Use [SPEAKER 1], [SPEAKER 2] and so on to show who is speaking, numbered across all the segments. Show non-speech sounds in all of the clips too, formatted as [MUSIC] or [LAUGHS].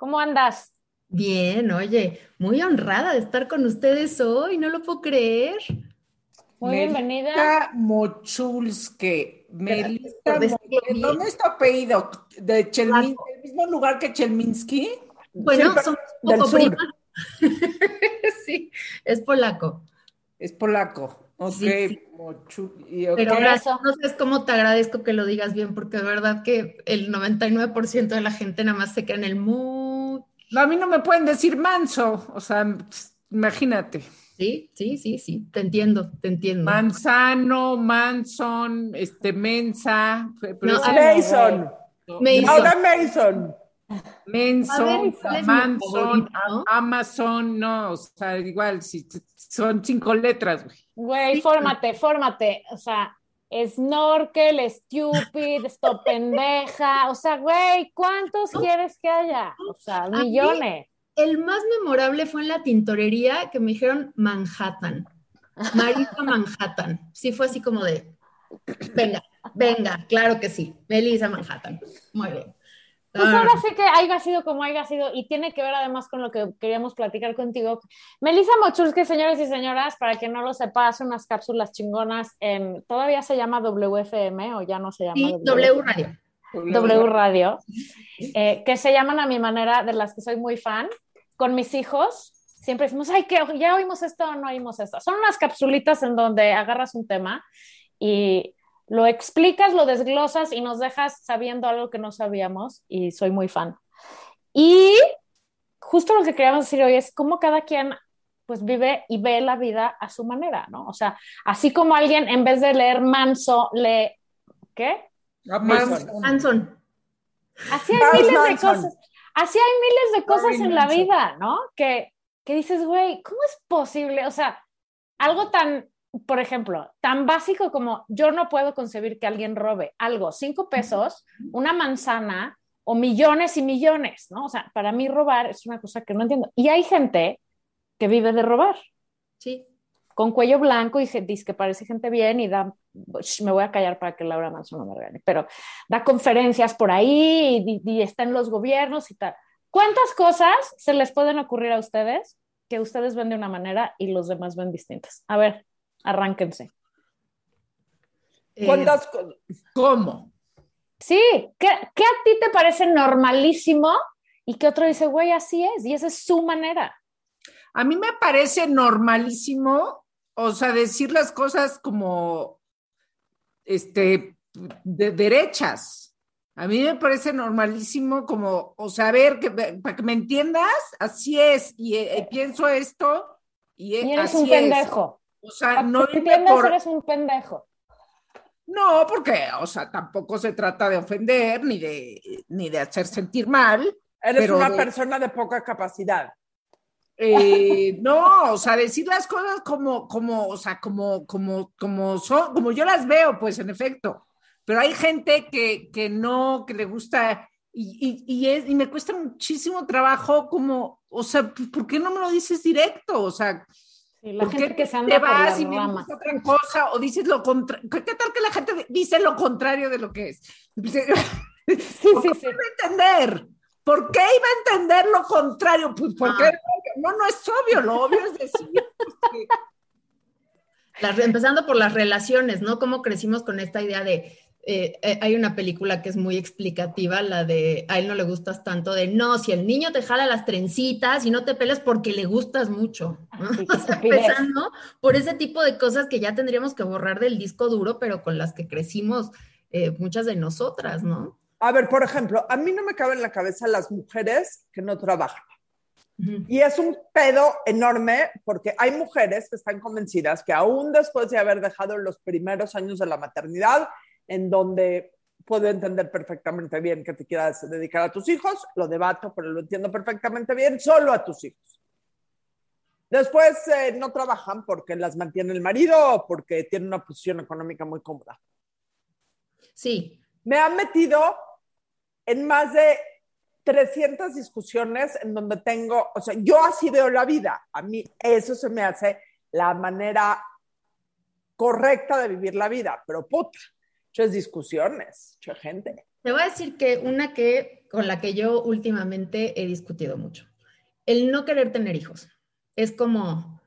[SPEAKER 1] ¿Cómo andas?
[SPEAKER 2] Bien, oye, muy honrada de estar con ustedes hoy, no lo puedo creer.
[SPEAKER 1] Muy bienvenida.
[SPEAKER 3] Melita Mochulske. Melita. ¿Dónde es tu apellido? ¿De Chelmin ¿El mismo lugar que Chelminsky?
[SPEAKER 2] Bueno,
[SPEAKER 3] Sí,
[SPEAKER 2] son
[SPEAKER 3] del
[SPEAKER 2] poco
[SPEAKER 3] sur.
[SPEAKER 2] primas. [LAUGHS] sí, es polaco.
[SPEAKER 3] Es polaco. Ok,
[SPEAKER 2] Sí, sí.
[SPEAKER 3] Mochul- y ok.
[SPEAKER 2] Pero gracias, no sabes cómo te agradezco que lo digas bien, porque de verdad que el 99% de la gente nada más se queda en el mu.
[SPEAKER 3] No, a mí no me pueden decir manso, o sea, imagínate.
[SPEAKER 2] Sí, sí, sí, sí, te entiendo, te entiendo.
[SPEAKER 3] Manzano, Manson, este, Mensa, pero
[SPEAKER 2] No,
[SPEAKER 4] Mason.
[SPEAKER 2] Mason.
[SPEAKER 4] Ahora Mason.
[SPEAKER 2] A
[SPEAKER 3] Manson, Amazon, no, o sea, igual, si, son cinco letras, güey.
[SPEAKER 1] Güey, fórmate, fórmate. O sea, snorkel, stupid, stop pendeja. O sea, güey, ¿cuántos quieres que haya? O sea,
[SPEAKER 2] mí-
[SPEAKER 1] millones.
[SPEAKER 2] El más memorable fue en la tintorería que me dijeron Manhattan. Marisa Manhattan. Sí, fue así como de, venga, venga, claro que sí. Melissa Manhattan. Muy bien.
[SPEAKER 1] Pues
[SPEAKER 2] Ah,
[SPEAKER 1] ahora sí que haya sido como haya sido, y tiene que ver además con lo que queríamos platicar contigo. Melissa Mochulski, señores y señoras, para quien no lo sepa, hace unas cápsulas chingonas en, todavía se llama WFM o ya no se llama
[SPEAKER 2] sí, W Radio.
[SPEAKER 1] W Radio, eh, que se llaman a mi manera, de las que soy muy fan. Con mis hijos, siempre decimos, ay, que ya oímos esto o no oímos esto. Son unas capsulitas en donde agarras un tema y lo explicas, lo desglosas y nos dejas sabiendo algo que no sabíamos y soy muy fan. Y justo lo que queríamos decir hoy es cómo cada quien pues vive y ve la vida a su manera, ¿no? O sea, así como alguien en vez de leer manso, lee, ¿qué?
[SPEAKER 3] Manson.
[SPEAKER 2] Anson.
[SPEAKER 1] Así hay miles de
[SPEAKER 4] Manson.
[SPEAKER 1] cosas. Así hay miles de cosas en la
[SPEAKER 3] Manson.
[SPEAKER 1] vida, ¿no? Que, que dices, güey, ¿cómo es posible? O sea, algo tan, por ejemplo, tan básico como yo no puedo concebir que alguien robe algo, cinco pesos, una manzana o millones y millones, ¿no? O sea, para mí robar es una cosa que no entiendo. Y hay gente que vive de robar
[SPEAKER 2] Sí.
[SPEAKER 1] con cuello blanco y dice que parece gente bien y da, me voy a callar para que Laura Manso no me regañe, pero da conferencias por ahí y, y está en los gobiernos y tal. ¿Cuántas cosas se les pueden ocurrir a ustedes que ustedes ven de una manera y los demás ven distintas? A ver, arránquense.
[SPEAKER 2] Eh,
[SPEAKER 4] ¿Cuántas co-
[SPEAKER 3] ¿Cómo?
[SPEAKER 1] Sí, ¿qué, qué a ti te parece normalísimo y que otro dice, güey, así es y esa es su manera?
[SPEAKER 3] A mí me parece normalísimo, o sea, decir las cosas como, este, de derechas. A mí me parece normalísimo como, o sea, a ver, que, para que me entiendas, así es, y eh, pienso esto, y, eh,
[SPEAKER 1] Y eres
[SPEAKER 3] así
[SPEAKER 1] un
[SPEAKER 3] es. O sea,
[SPEAKER 1] Para
[SPEAKER 3] no irme por-
[SPEAKER 1] eres un pendejo.
[SPEAKER 3] No, porque, o sea, tampoco se trata de ofender ni de, ni de hacer sentir mal.
[SPEAKER 4] Eres
[SPEAKER 3] Pero
[SPEAKER 4] una
[SPEAKER 3] de-
[SPEAKER 4] persona de poca capacidad.
[SPEAKER 3] Eh, [LAUGHS] no, o sea, decir las cosas como, como, o sea, como, como, como son, como yo las veo, pues, en efecto. Pero hay gente que, que no, que le gusta, y, y, y, es- y me cuesta muchísimo trabajo como, o sea, ¿por qué no me lo dices directo? O sea,
[SPEAKER 1] Sí, la
[SPEAKER 3] ¿por
[SPEAKER 1] gente que se
[SPEAKER 3] te
[SPEAKER 1] anda por
[SPEAKER 3] vas
[SPEAKER 1] las
[SPEAKER 3] y me
[SPEAKER 1] ramas.
[SPEAKER 3] dices otra cosa o dices lo contrario? ¿Qué tal que la gente dice lo contrario de lo que es? [LAUGHS]
[SPEAKER 1] Sí,
[SPEAKER 3] ¿Por
[SPEAKER 1] sí, sí.
[SPEAKER 3] iba a entender? ¿Por qué iba a entender lo contrario? Pues porque
[SPEAKER 2] Ah.
[SPEAKER 3] no, no es obvio, lo obvio es decir [LAUGHS]
[SPEAKER 2] las- empezando por las relaciones, ¿no? Cómo crecimos con esta idea de, eh, eh, hay una película que es muy explicativa, la de, a él no le gustas tanto, de, no, si el niño te jala las trencitas y no te pelas porque le gustas mucho. ¿no?
[SPEAKER 1] Sí, [LAUGHS]
[SPEAKER 2] O sea, empezando por ese tipo de cosas que ya tendríamos que borrar del disco duro, pero con las que crecimos eh, muchas de nosotras, ¿no?
[SPEAKER 4] A ver, por ejemplo, a mí no me cabe en la cabeza las mujeres que no trabajan. Y es un pedo enorme porque hay mujeres que están convencidas que aún después de haber dejado los primeros años de la maternidad, en donde puedo entender perfectamente bien que te quieras dedicar a tus hijos, lo debato, pero lo entiendo perfectamente bien, solo a tus hijos. Después eh, no trabajan porque las mantiene el marido o porque tienen una posición económica muy cómoda.
[SPEAKER 2] Sí,
[SPEAKER 4] Me han metido en más de 300 discusiones en donde tengo, o sea, yo así veo la vida. A mí eso se me hace la manera correcta de vivir la vida, pero puta, muchas discusiones, mucha gente.
[SPEAKER 2] Te voy a decir que una que con la que yo últimamente he discutido mucho. El no querer tener hijos. Es como,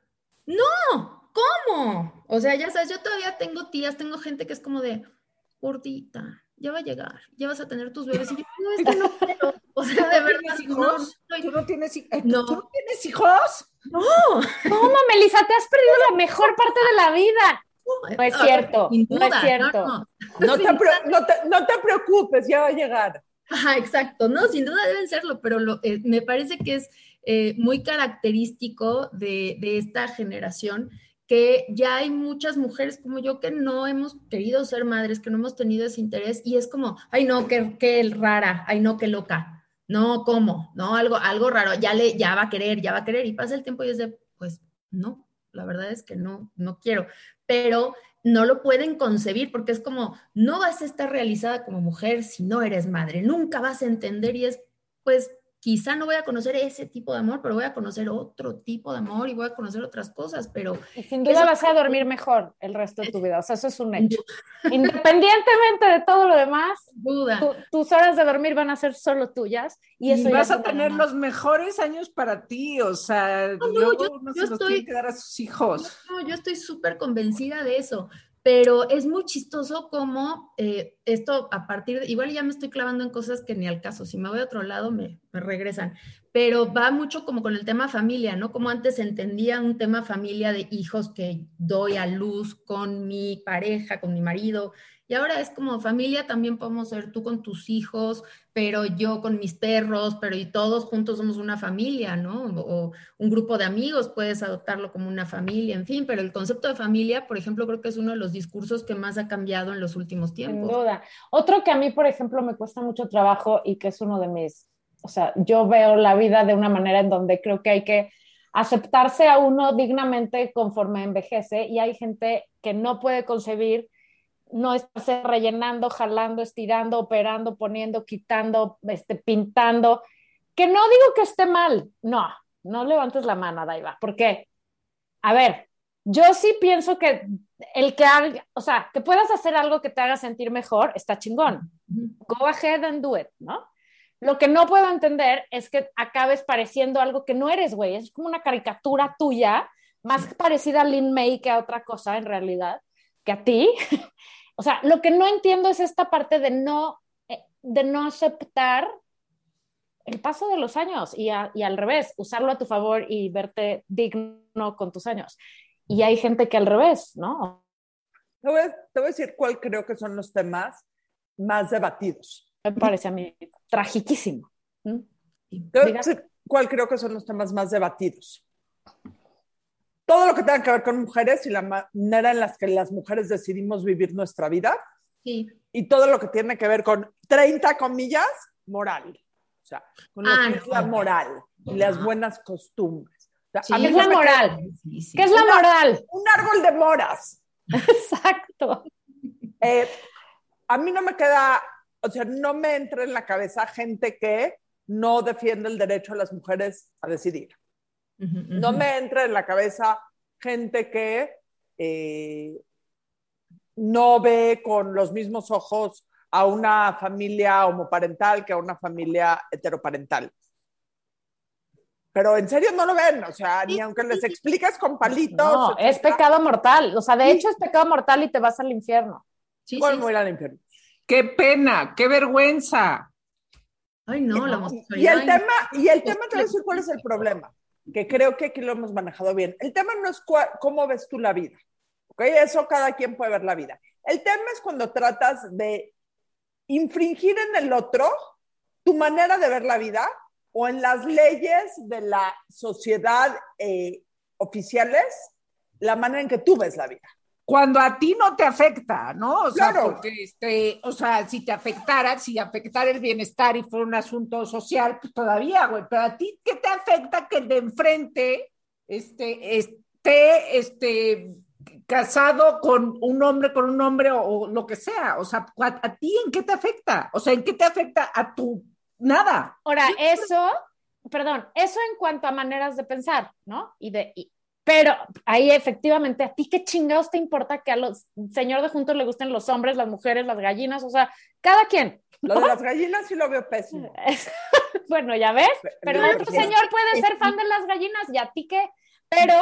[SPEAKER 2] no, ¿cómo? O sea, ya sabes, yo todavía tengo tías, tengo gente que es como de, gordita, ya va a llegar, ya vas a tener tus bebés. Y yo, no, es que no quiero. O sea, de verdad,
[SPEAKER 3] hijos?
[SPEAKER 2] no,
[SPEAKER 3] ¿Tú no tienes, hi- eh,
[SPEAKER 2] No.
[SPEAKER 3] ¿tú no tienes hijos?
[SPEAKER 2] no.
[SPEAKER 1] ¿Cómo, Melissa? Te has perdido la mejor parte de la vida. No es cierto,
[SPEAKER 2] Sin
[SPEAKER 1] no es
[SPEAKER 2] duda,
[SPEAKER 1] cierto.
[SPEAKER 2] no.
[SPEAKER 4] No
[SPEAKER 2] Sin
[SPEAKER 4] te, pre- no, te, no te preocupes, ya va a llegar.
[SPEAKER 2] Ajá, exacto. No, sin duda deben serlo, pero lo, eh, me parece que es eh, muy característico de, de esta generación que ya hay muchas mujeres como yo que no hemos querido ser madres, que no hemos tenido ese interés y es como, ay no, qué, qué rara, ay no, qué loca, no, ¿cómo? No, algo, algo raro, ya le, ya va a querer, ya va a querer y pasa el tiempo y es de, pues no, la verdad es que no, no quiero, pero no lo pueden concebir porque es como, no vas a estar realizada como mujer si no eres madre, nunca vas a entender y es, pues quizá no voy a conocer ese tipo de amor, pero voy a conocer otro tipo de amor y voy a conocer otras cosas, pero
[SPEAKER 1] Y sin duda
[SPEAKER 2] Eso-
[SPEAKER 1] vas a dormir mejor el resto de tu vida. O sea, eso es un hecho. [LAUGHS] Independientemente de todo lo demás,
[SPEAKER 2] duda.
[SPEAKER 1] tu- tus horas de dormir van a ser solo tuyas. Y eso
[SPEAKER 3] Y vas a tener los mejores años para ti, o sea,
[SPEAKER 2] No, no,
[SPEAKER 3] luego
[SPEAKER 2] yo-
[SPEAKER 3] uno
[SPEAKER 2] yo
[SPEAKER 3] se los
[SPEAKER 2] estoy-
[SPEAKER 3] tiene que dar a sus hijos.
[SPEAKER 2] No, yo estoy súper convencida de eso, pero es muy chistoso como eh, esto a partir de, igual ya me estoy clavando en cosas que ni al caso, si me voy a otro lado me, me regresan, pero va mucho como con el tema familia, ¿no? Como antes entendía un tema familia de hijos que doy a luz con mi pareja, con mi marido, y ahora es como familia también podemos ser tú con tus hijos, pero yo con mis perros, pero y todos juntos somos una familia, ¿no? O, un grupo de amigos, puedes adoptarlo como una familia, en fin, pero el concepto de familia, por ejemplo, creo que es uno de los discursos que más ha cambiado en los últimos
[SPEAKER 1] Sin
[SPEAKER 2] tiempos.
[SPEAKER 1] duda. Otro que a mí, por ejemplo, me cuesta mucho trabajo y que es uno de mis, o sea, yo veo la vida de una manera en donde creo que hay que aceptarse a uno dignamente conforme envejece y hay gente que no puede concebir no estarse rellenando, jalando, estirando, operando, poniendo, quitando, este, pintando, que no digo que esté mal, no, no levantes la mano, Daiva, porque, a ver, yo sí pienso que el que haga, o sea, que puedas hacer algo que te haga sentir mejor, está chingón. Go ahead and do it, ¿no? Lo que no puedo entender es que acabes pareciendo algo que no eres, güey. Es como una caricatura tuya, más parecida a Lin May que a otra cosa en realidad, que a ti. [LAUGHS] o sea, lo que no entiendo es esta parte de no, eh, de no aceptar el paso de los años y, a- y al revés, usarlo a tu favor y verte digno con tus años. Y hay gente que al revés, ¿no?
[SPEAKER 4] Te voy, a, te voy a decir cuál creo que son los temas más debatidos.
[SPEAKER 1] Me parece a mí tragiquísimo. ¿Mm?
[SPEAKER 4] Te voy a
[SPEAKER 1] Diga.
[SPEAKER 4] decir cuál creo que son los temas más debatidos. Todo lo que tenga que ver con mujeres y la manera en la que las mujeres decidimos vivir nuestra vida
[SPEAKER 2] Sí.
[SPEAKER 4] y todo lo que tiene que ver con 30 comillas, moral. O sea, con lo
[SPEAKER 2] Ah,
[SPEAKER 4] que es
[SPEAKER 2] no.
[SPEAKER 4] la moral y las buenas costumbres. O sea,
[SPEAKER 2] Sí.
[SPEAKER 4] a mí
[SPEAKER 1] ¿Qué es la moral?
[SPEAKER 2] Sí, sí.
[SPEAKER 1] ¿Qué es la
[SPEAKER 4] Una-
[SPEAKER 1] moral?
[SPEAKER 4] Un árbol de moras. [LAUGHS]
[SPEAKER 1] Exacto.
[SPEAKER 4] Eh, a mí no me queda, o sea, no me entra en la cabeza gente que no defiende el derecho de las mujeres a decidir. No me entra en la cabeza gente que eh, no ve con los mismos ojos a una familia homoparental que a una familia heteroparental. Pero en serio no lo ven, o sea, ni aunque les expliques con palitos.
[SPEAKER 1] No, es pecado mortal. O sea, de
[SPEAKER 4] Sí.
[SPEAKER 1] hecho es pecado mortal y te vas al infierno.
[SPEAKER 2] Sí,
[SPEAKER 4] me voy al infierno.
[SPEAKER 3] Qué pena, qué vergüenza.
[SPEAKER 2] Ay, no, la
[SPEAKER 4] Y el
[SPEAKER 2] ay,
[SPEAKER 4] tema, y el tema te voy a decir cuál es el problema, que creo que aquí lo hemos manejado bien. El tema no es cómo ves tú la vida, ¿ok? Eso cada quien puede ver la vida. El tema es cuando tratas de infringir en el otro tu manera de ver la vida o en las leyes de la sociedad eh, oficiales, la manera en que tú ves la vida.
[SPEAKER 3] Cuando a ti no te afecta, ¿no? O sea,
[SPEAKER 4] Claro.
[SPEAKER 3] porque, este, o sea, si te afectara, si afectara el bienestar y fuera un asunto social, pues todavía, güey, pero a ti, ¿qué te afecta que el de enfrente este, esté, este, casado con un hombre, con un hombre o, o lo que sea? O sea, ¿a, a ti en qué te afecta? O sea, ¿en qué te afecta a tu nada?
[SPEAKER 1] Ahora, eso, perdón, eso en cuanto a maneras de pensar, ¿no? Y de, y- pero ahí efectivamente, ¿a ti qué chingados te importa que a los señor de juntos le gusten los hombres, las mujeres, las gallinas? O sea, cada quien.
[SPEAKER 4] Lo de [LAUGHS] las gallinas sí lo veo pésimo. [LAUGHS]
[SPEAKER 1] bueno, ya ves, pero
[SPEAKER 4] No,
[SPEAKER 1] otro señor puede ser fan de las gallinas y a ti qué, pero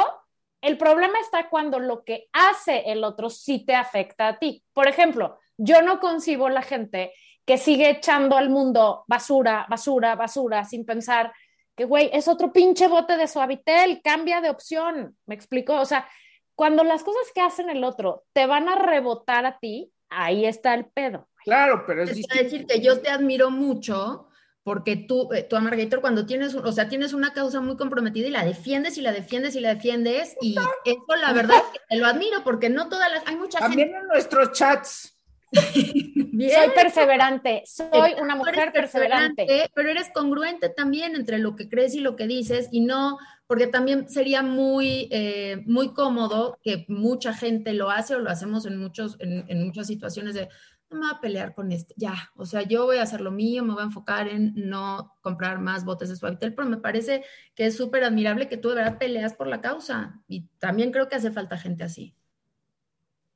[SPEAKER 1] el problema está cuando lo que hace el otro sí te afecta a ti. Por ejemplo, yo no concibo la gente que sigue echando al mundo basura, basura, basura, sin pensar que, güey, es otro pinche bote de suavitel, cambia de opción, ¿me explico? O sea, cuando las cosas que hacen el otro te van a rebotar a ti, ahí está el pedo.
[SPEAKER 3] Claro, pero es distinto.
[SPEAKER 2] decir, que yo te admiro mucho porque tú, eh, tú Amargator, cuando tienes, o sea, tienes una causa muy comprometida y la defiendes y la defiendes y la defiendes y eso la verdad es que te lo admiro porque no todas las, hay mucha
[SPEAKER 3] También
[SPEAKER 2] gente
[SPEAKER 3] en nuestros chats. [LAUGHS]
[SPEAKER 2] bien,
[SPEAKER 1] Soy perseverante, soy una mujer perseverante.
[SPEAKER 2] pero eres congruente también entre lo que crees y lo que dices y no, porque también sería muy, eh, muy cómodo que mucha gente lo hace o lo hacemos en, muchos, en, en muchas situaciones de, no me voy a pelear con este, ya, o sea, yo voy a hacer lo mío, me voy a enfocar en no comprar más botes de Suavitel, pero me parece que es súper admirable que tú de verdad peleas por la causa y también creo que hace falta gente así.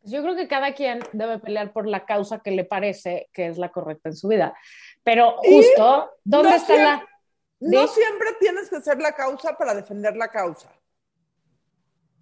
[SPEAKER 1] Yo creo que cada quien debe pelear por la causa que le parece que es la correcta en su vida. Pero
[SPEAKER 4] Y
[SPEAKER 1] justo, ¿dónde
[SPEAKER 4] no
[SPEAKER 1] está la...?
[SPEAKER 4] No
[SPEAKER 1] ¿Sí?
[SPEAKER 4] siempre tienes que ser la causa para defender la causa.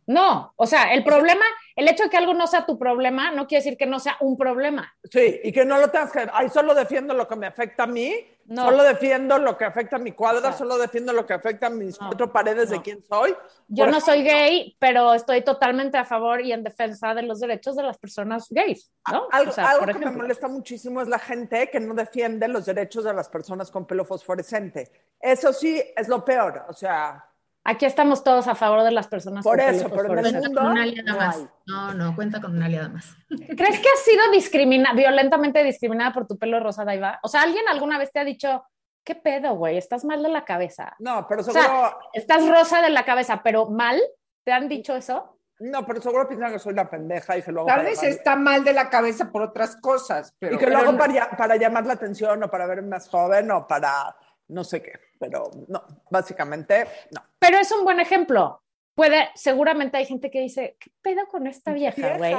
[SPEAKER 1] No, o sea, el problema, el hecho de que algo no sea tu problema no quiere decir que no sea un problema.
[SPEAKER 4] Sí, y que no lo tengas que, ay, solo defiendo lo que me afecta a mí,
[SPEAKER 1] No.
[SPEAKER 4] solo defiendo lo que afecta a mi cuadra, solo defiendo lo que afecta a mis
[SPEAKER 1] No,
[SPEAKER 4] cuatro paredes de quién soy.
[SPEAKER 1] Yo no soy gay, pero estoy totalmente a favor y en defensa de los derechos de las personas gays, ¿no?
[SPEAKER 4] Algo,
[SPEAKER 1] O sea,
[SPEAKER 4] algo
[SPEAKER 1] por
[SPEAKER 4] que me molesta muchísimo es la gente que no defiende los derechos de las personas con pelo fosforescente. Eso sí es lo peor, o sea,
[SPEAKER 1] Aquí estamos todos a favor de las personas
[SPEAKER 4] Por
[SPEAKER 1] con
[SPEAKER 4] eso,
[SPEAKER 1] pelo
[SPEAKER 4] pero en el.
[SPEAKER 2] Cuenta con
[SPEAKER 4] mundo
[SPEAKER 2] una aliada
[SPEAKER 4] no
[SPEAKER 2] más.
[SPEAKER 4] hay.
[SPEAKER 2] No, no, cuenta con una aliada más.
[SPEAKER 1] ¿Crees que has sido discriminada, violentamente discriminada por tu pelo rosa, Daiva? O sea, ¿alguien alguna vez te ha dicho, qué pedo, güey? Estás mal de la cabeza.
[SPEAKER 4] no, pero
[SPEAKER 1] sea,
[SPEAKER 4] seguro,
[SPEAKER 1] Estás rosa de la cabeza, pero mal. ¿Te han dicho eso?
[SPEAKER 4] no, pero seguro piensan que soy la pendeja y que lo hago
[SPEAKER 3] Tal
[SPEAKER 4] para
[SPEAKER 3] vez
[SPEAKER 4] llamar-
[SPEAKER 3] está mal de la cabeza por otras cosas, pero
[SPEAKER 4] y que lo
[SPEAKER 1] pero
[SPEAKER 4] hago
[SPEAKER 1] no.
[SPEAKER 4] para, para llamar la atención o para verme más joven o para no sé qué, pero no, básicamente no.
[SPEAKER 1] Pero es un buen ejemplo. Puede, seguramente hay gente que dice, ¿qué pedo con esta vieja, güey?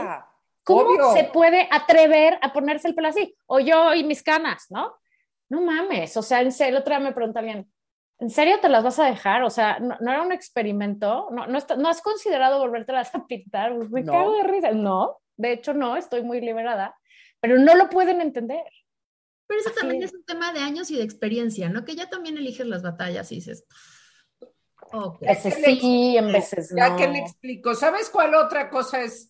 [SPEAKER 1] ¿Cómo
[SPEAKER 3] Obvio.
[SPEAKER 1] se puede atrever a ponerse el pelo así? O yo y mis canas, ¿no? No mames, o sea, en serio, otra vez me pregunta alguien, ¿en serio te las vas a dejar? O sea, ¿no, no era un experimento? ¿No, no, está- ¿no has considerado volvértelas a pintar? Me
[SPEAKER 4] No.
[SPEAKER 1] cago de risa. No, de hecho no, estoy muy liberada, pero no lo pueden entender.
[SPEAKER 2] Pero eso
[SPEAKER 1] Así
[SPEAKER 2] también
[SPEAKER 1] es.
[SPEAKER 2] es un tema de años y de experiencia, ¿no? Que ya también eliges las batallas y dices, ok.
[SPEAKER 1] A veces sí, en veces
[SPEAKER 3] Ya
[SPEAKER 1] no.
[SPEAKER 3] que le explico, ¿sabes cuál otra cosa es?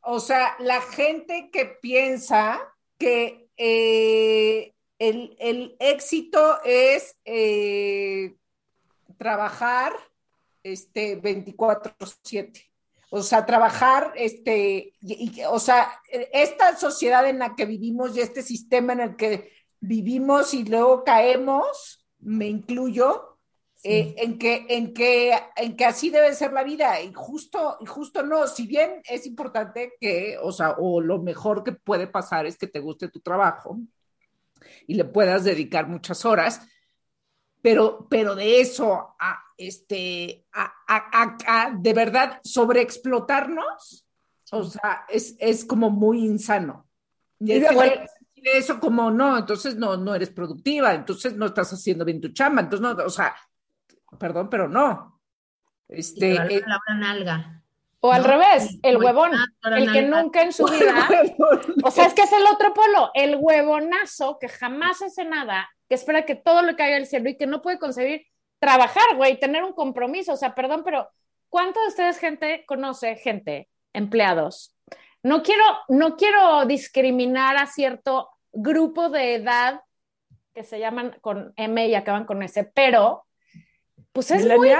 [SPEAKER 3] O sea, la gente que piensa que eh, el, el éxito es eh, trabajar este, 24/7. O sea, trabajar, este, y- y- o sea, esta sociedad en la que vivimos y este sistema en el que vivimos y luego caemos, me incluyo, eh, en, que, en, que, en que así debe ser la vida. Y justo, y justo no, si bien es importante que, o sea, o lo mejor que puede pasar es que te guste tu trabajo y le puedas dedicar muchas horas, pero, pero de eso a, este, a, a- a- a de verdad sobreexplotarnos, o sea, es, es como muy insano. Y que dice eso como, no, entonces no, no eres productiva, entonces no estás haciendo bien tu chamba, entonces no, o sea, perdón, pero no. Este, eh,
[SPEAKER 2] la nalga.
[SPEAKER 1] O al
[SPEAKER 2] ¿no?
[SPEAKER 1] revés, el huevón, el que nunca en su [LAUGHS] vida O sea, es que es el otro polo, el huevonazo que jamás hace nada, que espera que todo le caiga del cielo y que no puede concebir trabajar, güey, tener un compromiso. O sea, perdón, pero ¿cuánto de ustedes gente conoce gente, empleados? No quiero, no quiero discriminar a cierto grupo de edad que se llaman con M y acaban con S, pero pues es muy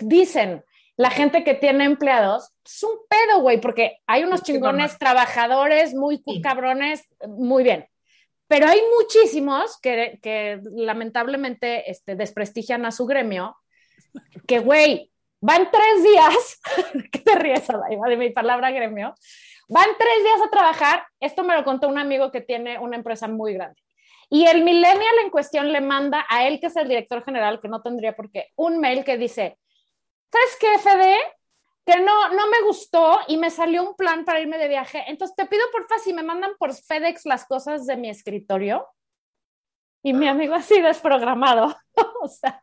[SPEAKER 1] dicen, la gente que tiene empleados, es un pedo, güey, porque hay unos chingones trabajadores, muy
[SPEAKER 2] Sí.
[SPEAKER 1] cabrones, muy bien. Pero hay muchísimos que, que lamentablemente este, desprestigian a su gremio, que, güey, van tres días, [LAUGHS] ¿qué te ríes, de mi palabra gremio? Van tres días a trabajar, esto me lo contó un amigo que tiene una empresa muy grande. Y el millennial en cuestión le manda a él, que es el director general, que no tendría por qué, un mail que dice, ¿sabes qué, FD? Que no, no me gustó y me salió un plan para irme de viaje. Entonces te pido porfa si me mandan por FedEx las cosas de mi escritorio. Y mi amigo así desprogramado. [LAUGHS] o sea,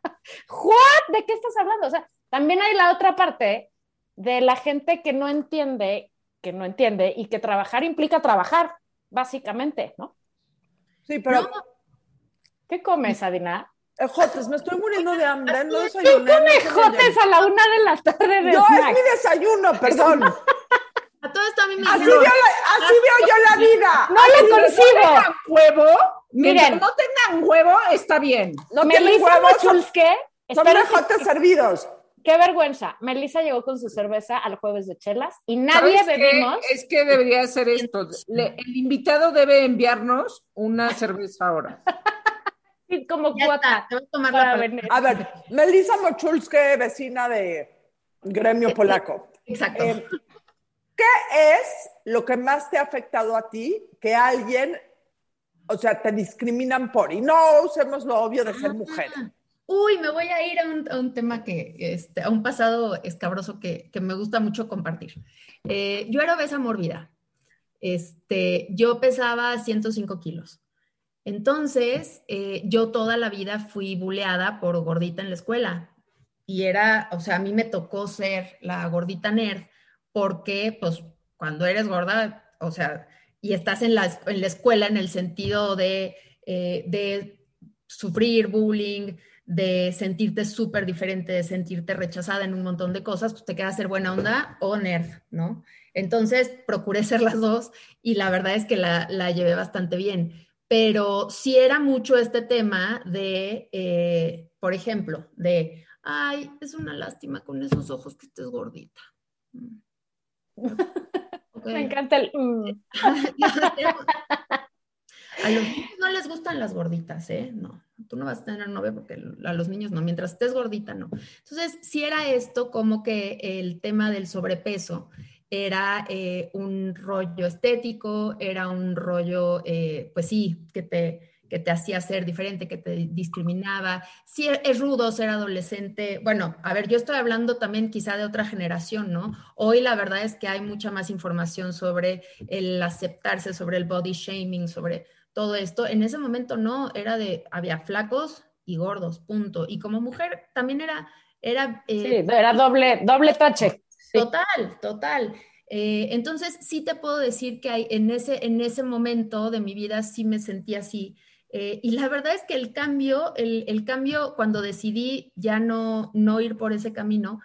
[SPEAKER 1] ¿what? ¿De qué estás hablando? O sea, también hay la otra parte de la gente que no entiende, que no entiende y que trabajar implica trabajar, básicamente, ¿no?
[SPEAKER 4] Sí, pero.
[SPEAKER 1] ¿Qué comes, Adina?
[SPEAKER 4] Ejotes, me estoy muriendo de hambre, no
[SPEAKER 1] ¿Tú
[SPEAKER 4] desayuné.
[SPEAKER 1] comes
[SPEAKER 4] no
[SPEAKER 1] jotes a la una de la tarde de
[SPEAKER 4] No, es mi desayuno, perdón.
[SPEAKER 2] A todo esto a mí me
[SPEAKER 4] Así veo, la- así veo yo la vida.
[SPEAKER 1] No lo
[SPEAKER 3] No
[SPEAKER 1] concibo.
[SPEAKER 3] tengan huevo,
[SPEAKER 1] Miren.
[SPEAKER 3] no tengan huevo, está bien.
[SPEAKER 4] No tienen huevos, son, ejotes servidos.
[SPEAKER 1] qué vergüenza. Melissa llegó con su cerveza al jueves de chelas y nadie bebimos.
[SPEAKER 3] Es que debería ser esto. Le- el invitado debe enviarnos una cerveza ahora. [LAUGHS]
[SPEAKER 1] Como
[SPEAKER 2] ya
[SPEAKER 1] cuota
[SPEAKER 2] está, te voy a tomar la
[SPEAKER 1] venir.
[SPEAKER 4] A ver, Melissa Mochulske, vecina de gremio polaco.
[SPEAKER 2] Exacto.
[SPEAKER 4] Eh, ¿Qué es lo que más te ha afectado a ti que alguien, o sea, te discriminan por? Y no usemos lo obvio de ser mujer.
[SPEAKER 2] Ah, Uy, me voy a ir a un, a un tema que, este, a un pasado escabroso que, que me gusta mucho compartir. Eh, yo era obesa mórbida. Este, yo pesaba 105 kilos. Entonces, eh, yo toda la vida fui buleada por gordita en la escuela. Y era, o sea, a mí me tocó ser la gordita nerd porque, pues, cuando eres gorda, o sea, y estás en la, en la escuela en el sentido de, eh, de sufrir bullying, de sentirte súper diferente, de sentirte rechazada en un montón de cosas, pues te queda ser buena onda o nerd, ¿no? Entonces procuré ser las dos y la verdad es que la, la llevé bastante bien. Pero sí era mucho este tema de, eh, por ejemplo, de, ay, es una lástima con esos ojos que estés gordita. Mm. [LAUGHS]
[SPEAKER 1] Me encanta el. mm. [LAUGHS]
[SPEAKER 2] A los niños no les gustan las gorditas, ¿eh? No, tú no vas a tener novia porque a los niños no, mientras estés gordita, no. Entonces, si era esto como que el tema del sobrepeso era eh, un rollo estético, era un rollo, eh, pues sí, que te, que te hacía ser diferente, que te discriminaba. Si es rudo ser adolescente, bueno, a ver, yo estoy hablando también quizá de otra generación, ¿no? Hoy la verdad es que hay mucha más información sobre el aceptarse, sobre el body shaming, sobre todo esto. En ese momento no, era de, había flacos y gordos, punto. Y como mujer también era, era...
[SPEAKER 1] Sí,
[SPEAKER 2] eh,
[SPEAKER 1] era doble, doble tache.
[SPEAKER 2] Total, total. Eh, entonces, sí te puedo decir que hay, en, ese, en ese momento de mi vida sí me sentí así. Eh, y la verdad es que el cambio, el, el, cambio cuando decidí ya no, no ir por ese camino,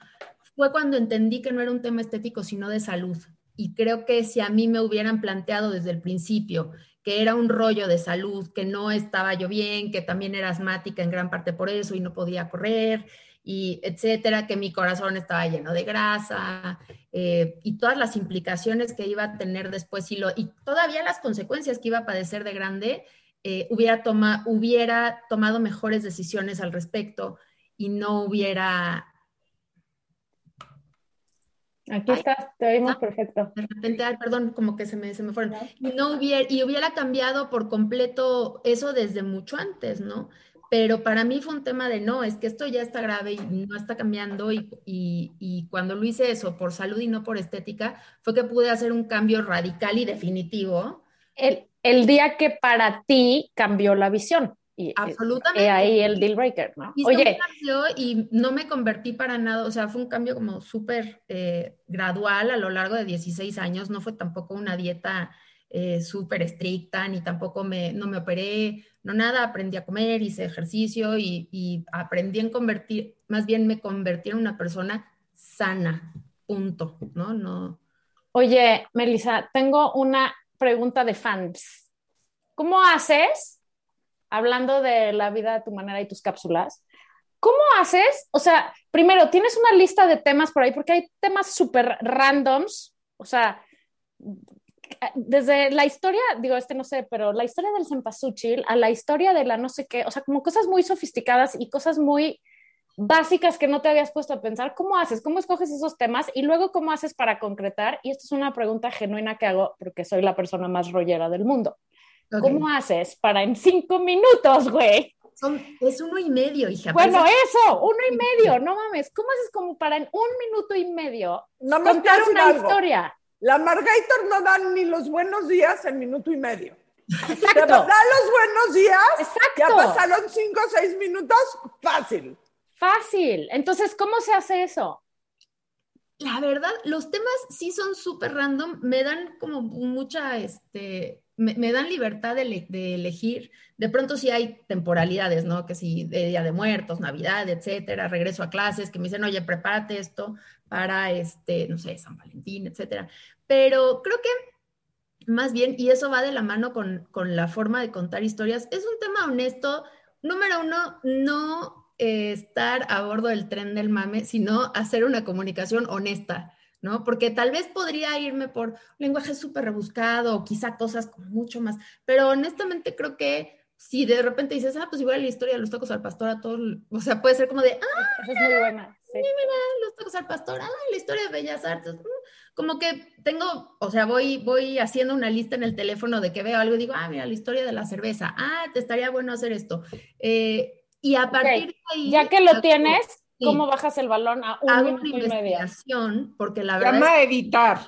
[SPEAKER 2] fue cuando entendí que no era un tema estético, sino de salud. Y creo que si a mí me hubieran planteado desde el principio que era un rollo de salud, que no estaba yo bien, que también era asmática en gran parte por eso y no podía correr, y etcétera, que mi corazón estaba lleno de grasa eh, y todas las implicaciones que iba a tener después y, lo, y todavía las consecuencias que iba a padecer de grande, eh, hubiera, toma, hubiera tomado mejores decisiones al respecto y no hubiera...
[SPEAKER 1] Aquí estás, te oímos
[SPEAKER 2] Ah,
[SPEAKER 1] perfecto.
[SPEAKER 2] De repente, ay, perdón, como que se me, se me fueron. Y, no hubiera, y hubiera cambiado por completo eso desde mucho antes, ¿no? Pero para mí fue un tema de no, es que esto ya está grave y no está cambiando y, y, y, cuando lo hice eso por salud y no por estética, fue que pude hacer un cambio radical y definitivo.
[SPEAKER 1] El, el día que para ti cambió la visión. Y,
[SPEAKER 2] Absolutamente.
[SPEAKER 1] Y ahí el deal breaker, ¿no?
[SPEAKER 2] Y Oye. Y no me convertí para nada, o sea, fue un cambio como súper eh, gradual a lo largo de 16 años, no fue tampoco una dieta eh, súper estricta, ni tampoco me, no me operé, no nada, aprendí a comer, hice ejercicio y, y, aprendí en convertir, más bien me convertí en una persona sana, punto, ¿no? no.
[SPEAKER 1] Oye, Melissa, tengo una pregunta de fans. ¿Cómo haces, hablando de la vida de tu manera y tus cápsulas, ¿cómo haces? O sea, primero, tienes una lista de temas por ahí, porque hay temas súper randoms, o sea, desde la historia, digo, este no sé, pero la historia del cempasúchil a la historia de la no sé qué, o sea, como cosas muy sofisticadas y cosas muy básicas que no te habías puesto a pensar. ¿Cómo haces? ¿Cómo escoges esos temas? Y luego, ¿cómo haces para concretar? Y esto es una pregunta genuina que hago porque soy la persona más rollera del mundo. Okay. ¿Cómo haces para en cinco minutos, güey?
[SPEAKER 2] Son, es uno y medio, hija.
[SPEAKER 1] Bueno, eso, uno y medio, no mames. ¿Cómo haces como para en un minuto y medio
[SPEAKER 4] No
[SPEAKER 1] contar una historia?
[SPEAKER 4] La Margator no dan ni los buenos días en minuto y medio.
[SPEAKER 1] Exacto.
[SPEAKER 4] Te da los buenos días.
[SPEAKER 1] Exacto.
[SPEAKER 4] Ya pasaron cinco o seis minutos, fácil.
[SPEAKER 1] Fácil. Entonces, ¿cómo se hace eso?
[SPEAKER 2] La verdad, los temas sí son súper random, me dan como mucha, este, me, dan libertad de elegir. De pronto sí hay temporalidades, ¿no? Que si de Día de Muertos, Navidad, etcétera, regreso a clases, que me dicen, oye, prepárate esto para, este, no sé, San Valentín, etcétera. Pero creo que más bien, y eso va de la mano con, con la forma de contar historias, es un tema honesto. Número uno, no eh, estar a bordo del tren del mame, sino hacer una comunicación honesta, ¿no? Porque tal vez podría irme por lenguaje súper rebuscado o quizá cosas como mucho más, pero honestamente creo que si de repente dices, ah, pues igual la historia de los tacos al pastor a todos, o sea, puede ser como de, ah,
[SPEAKER 1] Esa es muy buena. sí.
[SPEAKER 2] los tacos al pastor, ah, la historia de Bellas Artes, como que tengo, o sea, voy, voy haciendo una lista en el teléfono de que veo algo y digo, ah, mira, la historia de la cerveza, ah, te estaría bueno hacer esto. Eh, y a partir de ahí...
[SPEAKER 1] Ya que lo tienes,
[SPEAKER 2] sí,
[SPEAKER 1] ¿cómo bajas el balón a un
[SPEAKER 2] hago
[SPEAKER 1] minuto
[SPEAKER 2] una
[SPEAKER 1] y medio?
[SPEAKER 2] investigación, porque la verdad
[SPEAKER 3] Llama a editar.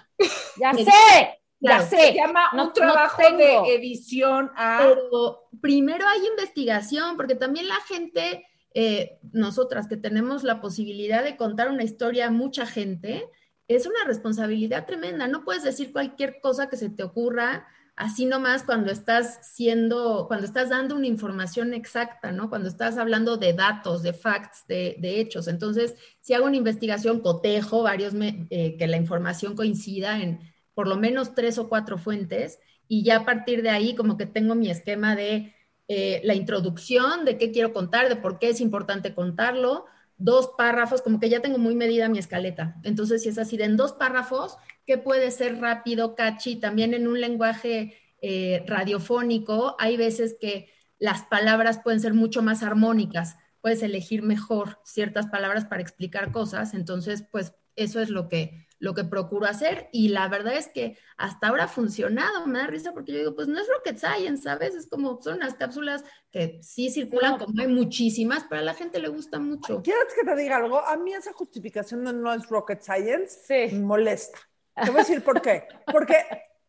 [SPEAKER 1] Ya [LAUGHS] sé, ya.
[SPEAKER 3] Se
[SPEAKER 1] sé.
[SPEAKER 3] llama
[SPEAKER 1] No-
[SPEAKER 3] un trabajo de edición a.
[SPEAKER 2] Pero primero hay investigación, porque también la gente, eh, nosotras que tenemos la posibilidad de contar una historia a mucha gente, es una responsabilidad tremenda. No puedes decir cualquier cosa que se te ocurra así nomás cuando estás siendo, cuando estás dando una información exacta, ¿no? Cuando estás hablando de datos, de facts, de, hechos. Entonces, si hago una investigación, cotejo varios, eh, que la información coincida en por lo menos tres o cuatro fuentes y ya a partir de ahí como que tengo mi esquema de eh, la introducción, de qué quiero contar, de por qué es importante contarlo, dos párrafos, como que ya tengo muy medida mi escaleta. Entonces, si es así, de en dos párrafos, ¿qué puede ser rápido, catchy? También en un lenguaje eh, radiofónico, hay veces que las palabras pueden ser mucho más armónicas, puedes elegir mejor ciertas palabras para explicar cosas, entonces, pues eso es lo que, lo que procuro hacer y la verdad es que hasta ahora ha funcionado, me da risa porque yo digo, pues no es rocket science, ¿sabes? Es como, son unas cápsulas que sí circulan,
[SPEAKER 1] No.
[SPEAKER 2] como hay muchísimas, pero a la gente le gusta mucho.
[SPEAKER 4] ¿Quieres que te diga algo? A mí esa justificación de no es rocket science
[SPEAKER 1] Sí.
[SPEAKER 4] me molesta. Te voy a decir por qué. Porque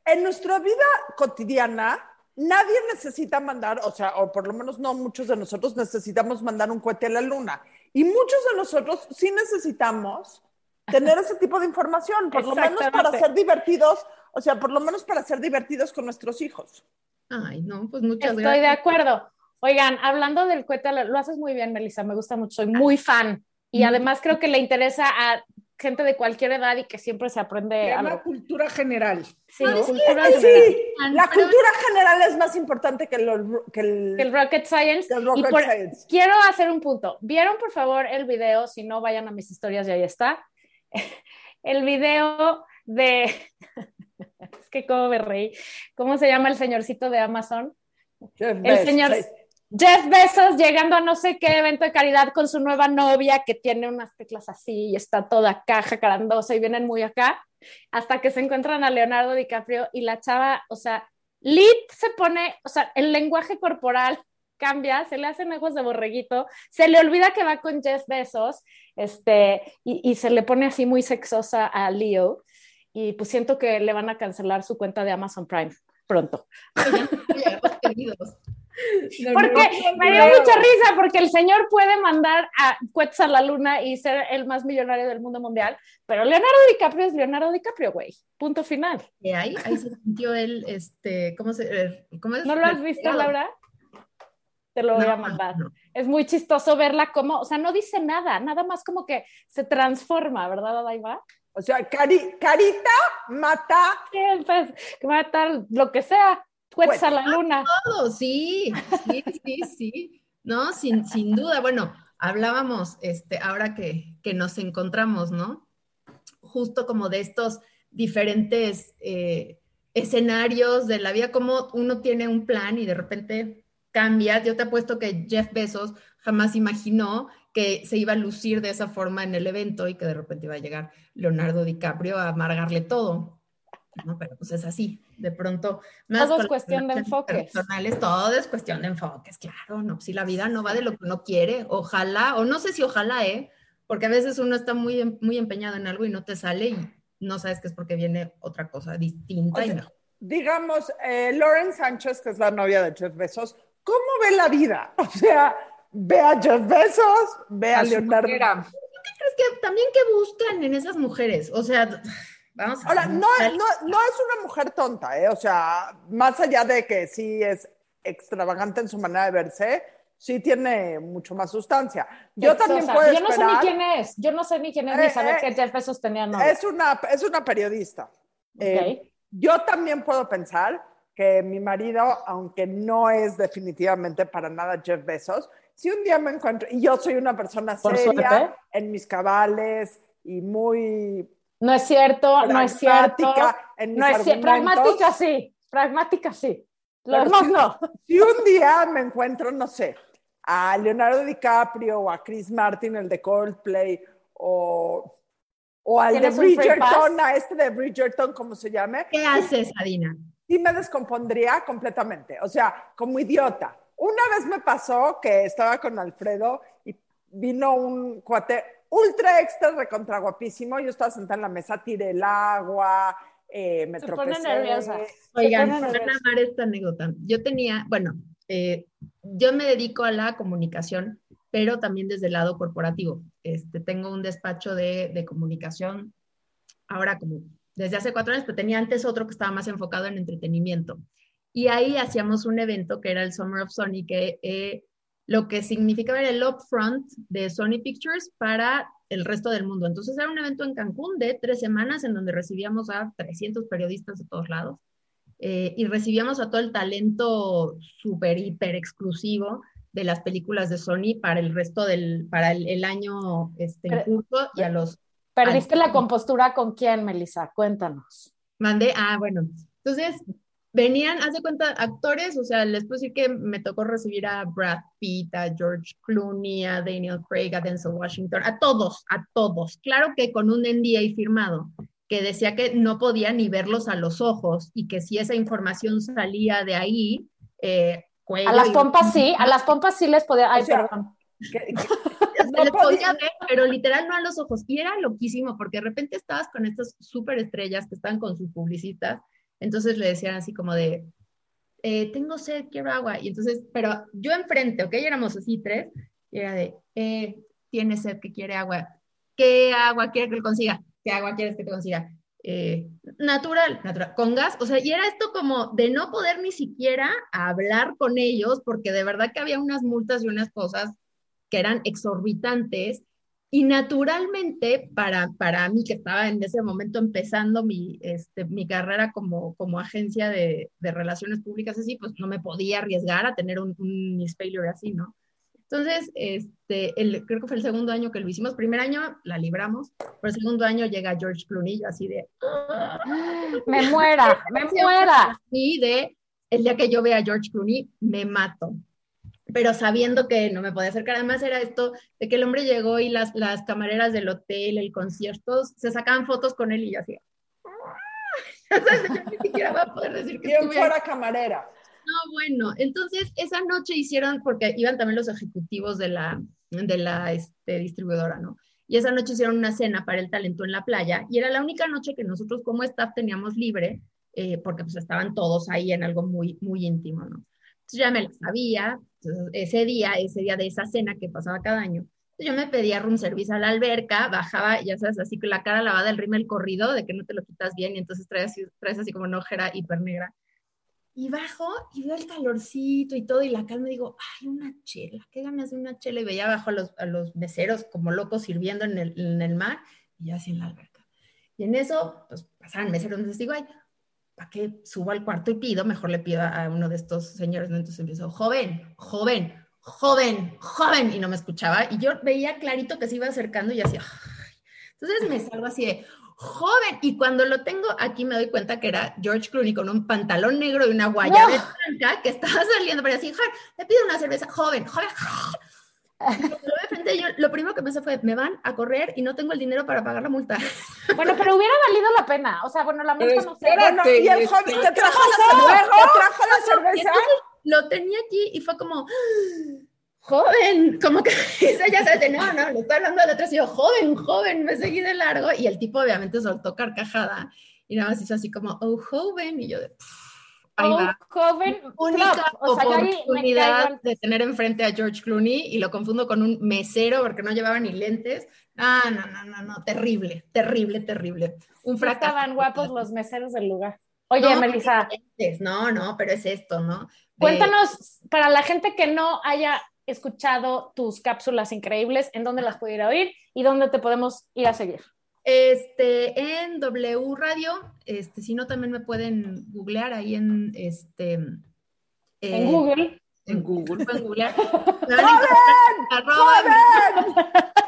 [SPEAKER 4] en nuestra vida cotidiana nadie necesita mandar, o sea, o por lo menos no muchos de nosotros necesitamos mandar un cohete a la luna. Y muchos de nosotros sí necesitamos tener ese tipo de información, por lo menos para ser divertidos, o sea, por lo menos para ser divertidos con nuestros hijos.
[SPEAKER 2] Ay, no, pues muchas
[SPEAKER 1] Estoy
[SPEAKER 2] gracias.
[SPEAKER 1] de acuerdo. Oigan, hablando del cohete, lo lo haces muy bien, Melissa, me gusta mucho, soy muy fan. Y además creo que le interesa a gente de cualquier edad y que siempre se
[SPEAKER 3] Se
[SPEAKER 1] aprende
[SPEAKER 3] llama
[SPEAKER 1] algo.
[SPEAKER 3] cultura general.
[SPEAKER 1] Sí,
[SPEAKER 2] sí,
[SPEAKER 1] cultura
[SPEAKER 4] Sí,
[SPEAKER 1] general.
[SPEAKER 4] la
[SPEAKER 2] Pero-
[SPEAKER 4] cultura general es más importante que, lo- que el,
[SPEAKER 1] El rocket science.
[SPEAKER 4] que el
[SPEAKER 1] Y
[SPEAKER 4] rocket
[SPEAKER 1] por-
[SPEAKER 4] science.
[SPEAKER 1] quiero hacer un punto. ¿Vieron, por favor, el video? Si no, vayan a mis historias y ahí está. [LAUGHS] El video de... [LAUGHS] es que cómo me reí. ¿Cómo se llama el señorcito de Amazon?
[SPEAKER 4] Jeff
[SPEAKER 1] El
[SPEAKER 4] Bezos,
[SPEAKER 1] señor. Jeff Bezos llegando a no sé qué evento de caridad con su nueva novia que tiene unas teclas así y está toda caja carandosa y vienen muy acá, hasta que se encuentran a Leonardo DiCaprio y la chava, o sea, Lit se pone, o sea, el lenguaje corporal cambia, se le hacen ojos de borreguito, se le olvida que va con Jeff Bezos, este, y, y se le pone así muy sexosa a Leo, y pues siento que le van a cancelar su cuenta de Amazon Prime pronto. [LAUGHS] Porque me dio mucha risa, porque el señor puede mandar a Quetzal a la luna y ser el más millonario del mundo mundial, pero Leonardo DiCaprio es Leonardo DiCaprio, güey. Punto final.
[SPEAKER 2] Ahí, ahí se sintió él, este, ¿cómo se, eh, cómo es?
[SPEAKER 1] ¿No lo has visto. Laura? Te lo voy a mandar.
[SPEAKER 2] no.
[SPEAKER 1] Es muy chistoso verla como, o sea, no dice nada, nada más como que se transforma, ¿verdad, Adaiva?
[SPEAKER 4] O sea, cari- carita mata.
[SPEAKER 1] Sí, pues, que va a estar lo que sea, Quetzal a la luna.
[SPEAKER 2] todo, sí, sí, sí, sí. No, sin, sin duda. Bueno, hablábamos, este, ahora que, que nos encontramos, ¿no? Justo como de estos diferentes eh, escenarios de la vida, como uno tiene un plan y de repente cambia. Yo te apuesto que Jeff Bezos jamás imaginó que se iba a lucir de esa forma en el evento y que de repente iba a llegar Leonardo DiCaprio a amargarle todo. ¿no? Pero pues es así, de pronto.
[SPEAKER 1] Todo es cuestión de enfoques.
[SPEAKER 2] Personales, todo es cuestión de enfoques, claro, no, si la vida no va de lo que uno quiere, ojalá, o no sé si ojalá, ¿eh? Porque a veces uno está muy, em- muy empeñado en algo y no te sale y no sabes que es porque viene otra cosa distinta
[SPEAKER 4] O
[SPEAKER 2] y
[SPEAKER 4] sea,
[SPEAKER 2] mejor.
[SPEAKER 4] digamos, eh, Lauren Sánchez, que es la novia de Jeff Bezos, ¿cómo ve la vida? [LAUGHS] O sea, ve a Jeff Bezos, ve a,
[SPEAKER 3] A
[SPEAKER 4] Leonardo.
[SPEAKER 3] manera.
[SPEAKER 2] ¿Crees que también que buscan en esas mujeres? O sea, vamos a
[SPEAKER 4] Ahora, no, no, no es una mujer tonta, ¿eh? O sea, más allá de que sí es extravagante en su manera de verse, sí tiene mucho más sustancia. Yo también puedo
[SPEAKER 1] Yo no sé ni
[SPEAKER 4] esperar-
[SPEAKER 1] quién es. Yo no sé ni quién es,
[SPEAKER 4] Eh,
[SPEAKER 1] ni saber
[SPEAKER 4] eh,
[SPEAKER 1] que Jeff Bezos tenía novia.
[SPEAKER 4] Es una, es una periodista. Eh,
[SPEAKER 1] Ok.
[SPEAKER 4] yo también puedo pensar que mi marido, aunque no es definitivamente para nada Jeff Bezos, si un día me encuentro, y yo soy una persona
[SPEAKER 1] Por
[SPEAKER 4] seria
[SPEAKER 1] suerte.
[SPEAKER 4] en mis cabales y muy
[SPEAKER 1] No es cierto, no es cierto.
[SPEAKER 4] pragmática en mis
[SPEAKER 1] No es Pragmática sí, pragmática sí. Lo
[SPEAKER 4] Pero
[SPEAKER 1] demás
[SPEAKER 4] sí-
[SPEAKER 1] no.
[SPEAKER 4] Si un día me encuentro, no sé, a Leonardo DiCaprio o a Chris Martin, el de Coldplay, o, o al de
[SPEAKER 1] ¿Tienes un free
[SPEAKER 4] Bridgerton, a este de Bridgerton, como se llame,
[SPEAKER 2] ¿Qué haces, Adina?
[SPEAKER 4] Sí me descompondría completamente, o sea, como idiota. Una vez me pasó que estaba con Alfredo y vino un cuate ultra extra recontra guapísimo, yo estaba sentada en la mesa, tiré el agua, eh, me
[SPEAKER 1] Se pone
[SPEAKER 4] tropecé.
[SPEAKER 1] nerviosa.
[SPEAKER 2] Oigan,
[SPEAKER 1] pone
[SPEAKER 2] van a amar esta anécdota. Yo tenía, bueno, eh, yo me dedico a la comunicación, pero también desde el lado corporativo. Este, tengo un despacho de, de comunicación, ahora como desde hace cuatro años, pero tenía antes otro que estaba más enfocado en entretenimiento. Y ahí hacíamos un evento que era el Summer of Sony, que eh, lo que significaba era el upfront de Sony Pictures para el resto del mundo. Entonces era un evento en Cancún de tres semanas en donde recibíamos a 300 periodistas de todos lados eh, y recibíamos a todo el talento súper, hiper exclusivo de las películas de Sony para el resto del, para el, el año este, en curso y a los
[SPEAKER 1] ¿Perdiste
[SPEAKER 2] Ay.
[SPEAKER 1] la compostura con quién, Melissa? Cuéntanos.
[SPEAKER 2] Mandé, ah, bueno. Entonces, venían, haz de cuenta, actores, o sea, les puedo decir que me tocó recibir a Brad Pitt, a George Clooney, a Daniel Craig, a Denzel Washington, a todos, a todos. Claro que con un NDA firmado, que decía que no podía ni verlos a los ojos y que si esa información salía de ahí, eh,
[SPEAKER 1] A las
[SPEAKER 2] y-
[SPEAKER 1] pompas [LAUGHS] sí, a las pompas sí les podía. Ay,
[SPEAKER 4] O sea,
[SPEAKER 1] perdón.
[SPEAKER 4] Que- [LAUGHS] no
[SPEAKER 2] les
[SPEAKER 4] podía-
[SPEAKER 2] ver, pero literal no a los ojos. Y era loquísimo, porque de repente estabas con estas súper estrellas que estaban con sus publicistas, entonces le decían así como de, eh, tengo sed, quiero agua. Y entonces, pero yo enfrente, ¿ok? Éramos así tres, y era de, eh, tiene sed, que quiere agua. ¿Qué agua quiere que le consiga? ¿Qué agua quieres que te consiga? Eh, natural, natural, con gas, o sea, y era esto como de no poder ni siquiera hablar con ellos, porque de verdad que había unas multas y unas cosas que eran exorbitantes. Y naturalmente, para, para mí, que estaba en ese momento empezando mi, este, mi carrera como, como agencia de, de relaciones públicas así, pues no me podía arriesgar a tener un, un Miss Failure así, ¿no? Entonces, este, el, creo que fue el segundo año que lo hicimos. Primer año la libramos, pero el segundo año llega George Clooney, yo así de...
[SPEAKER 1] Me muera, me [LAUGHS] muera.
[SPEAKER 2] Y de el día que yo vea a George Clooney, me mato. Pero sabiendo que no me podía acercar, además era esto de que el hombre llegó y las, las camareras del hotel, el concierto, se sacaban fotos con él y yo así. [LAUGHS] ¿sabes? Yo ni siquiera voy a poder decir que
[SPEAKER 4] ¿Quién
[SPEAKER 2] estuve ahí.
[SPEAKER 4] fuera camarera?
[SPEAKER 2] No, bueno, entonces esa noche hicieron, porque iban también los ejecutivos de la, de la este, distribuidora, ¿no? Y esa noche hicieron una cena para el talento en la playa y era la única noche que nosotros como staff teníamos libre, eh, porque pues estaban todos ahí en algo muy, muy íntimo, ¿no? Entonces ya me la sabía, entonces, ese día, ese día de esa cena que pasaba cada año, yo me pedía room service a la alberca, bajaba, ya sabes, así con la cara lavada, el rímel corrido, de que no te lo quitas bien, y entonces traes, traes así como una ojera hiper negra. Y bajo y veo el calorcito y todo, y la calma, y digo, ay, una chela, qué ganas de una chela. Y veía abajo a los, a los meseros como locos sirviendo en el, en el mar, y yo así en la alberca. Y en eso, pues pasaban meseros, entonces digo, ay, ¿para qué subo al cuarto y pido? Mejor le pido a, uno de estos señores, ¿no? Entonces empiezo, joven, joven, joven, joven, y no me escuchaba, y yo veía clarito que se iba acercando y así, ay. entonces me salgo así de, joven, y cuando lo tengo aquí me doy cuenta que era George Clooney con un pantalón negro y una guayaba blanca que estaba saliendo, pero así, joven, le pido una cerveza, joven, joven, Lo de frente, yo, lo primero que pensé fue, me van a correr y no tengo el dinero para pagar la multa. [LAUGHS]
[SPEAKER 1] Bueno, pero hubiera valido la pena. O sea, bueno, la multa
[SPEAKER 3] Pero
[SPEAKER 1] no sé.
[SPEAKER 4] Bueno, y el joven te trajo
[SPEAKER 3] ¿qué
[SPEAKER 4] la cerveza. ¿Te trajo la cerveza?
[SPEAKER 2] entonces lo tenía aquí y fue como, joven, como que [LAUGHS] eso ya sabes, no, no, le estoy hablando de atrás y yo, joven, joven, me seguí de largo y el tipo obviamente soltó carcajada y nada más hizo así como, oh, joven, y yo de, "Pff, va.
[SPEAKER 1] joven,
[SPEAKER 2] Única.
[SPEAKER 1] O sea, yo ahí
[SPEAKER 2] oportunidad de tener enfrente a George Clooney y lo confundo con un mesero porque no llevaba ni lentes. Ah, no, no, no, no, terrible, terrible, terrible. Un fracaso.
[SPEAKER 1] estaban guapos los meseros del lugar. Oye,
[SPEAKER 2] No,
[SPEAKER 1] Melissa,
[SPEAKER 2] No, no, pero es esto, ¿no? De-
[SPEAKER 1] cuéntanos, para la gente que no haya escuchado tus cápsulas increíbles, ¿en dónde las pudiera oír y dónde te podemos ir a seguir?
[SPEAKER 2] Este, en W Radio, este, si no también me pueden googlear ahí en este
[SPEAKER 1] En
[SPEAKER 2] eh,
[SPEAKER 1] Google.
[SPEAKER 3] En Google.
[SPEAKER 2] pueden googlear. [LAUGHS]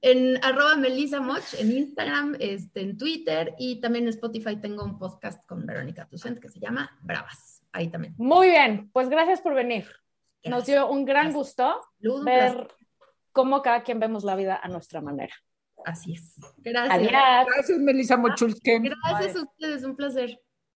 [SPEAKER 2] En arroba Melissa Moch, en Instagram, este, en Twitter y también en Spotify tengo un podcast con Verónica Tucent que se llama Bravas. Ahí también.
[SPEAKER 1] Muy bien, pues gracias por venir. Nos dio un gran
[SPEAKER 2] Gracias.
[SPEAKER 1] gusto ver cómo cada quien vemos la vida a nuestra manera.
[SPEAKER 2] Así es. Gracias.
[SPEAKER 1] Adiós.
[SPEAKER 3] Gracias, Melissa Mochulken.
[SPEAKER 2] Gracias a ustedes, un placer.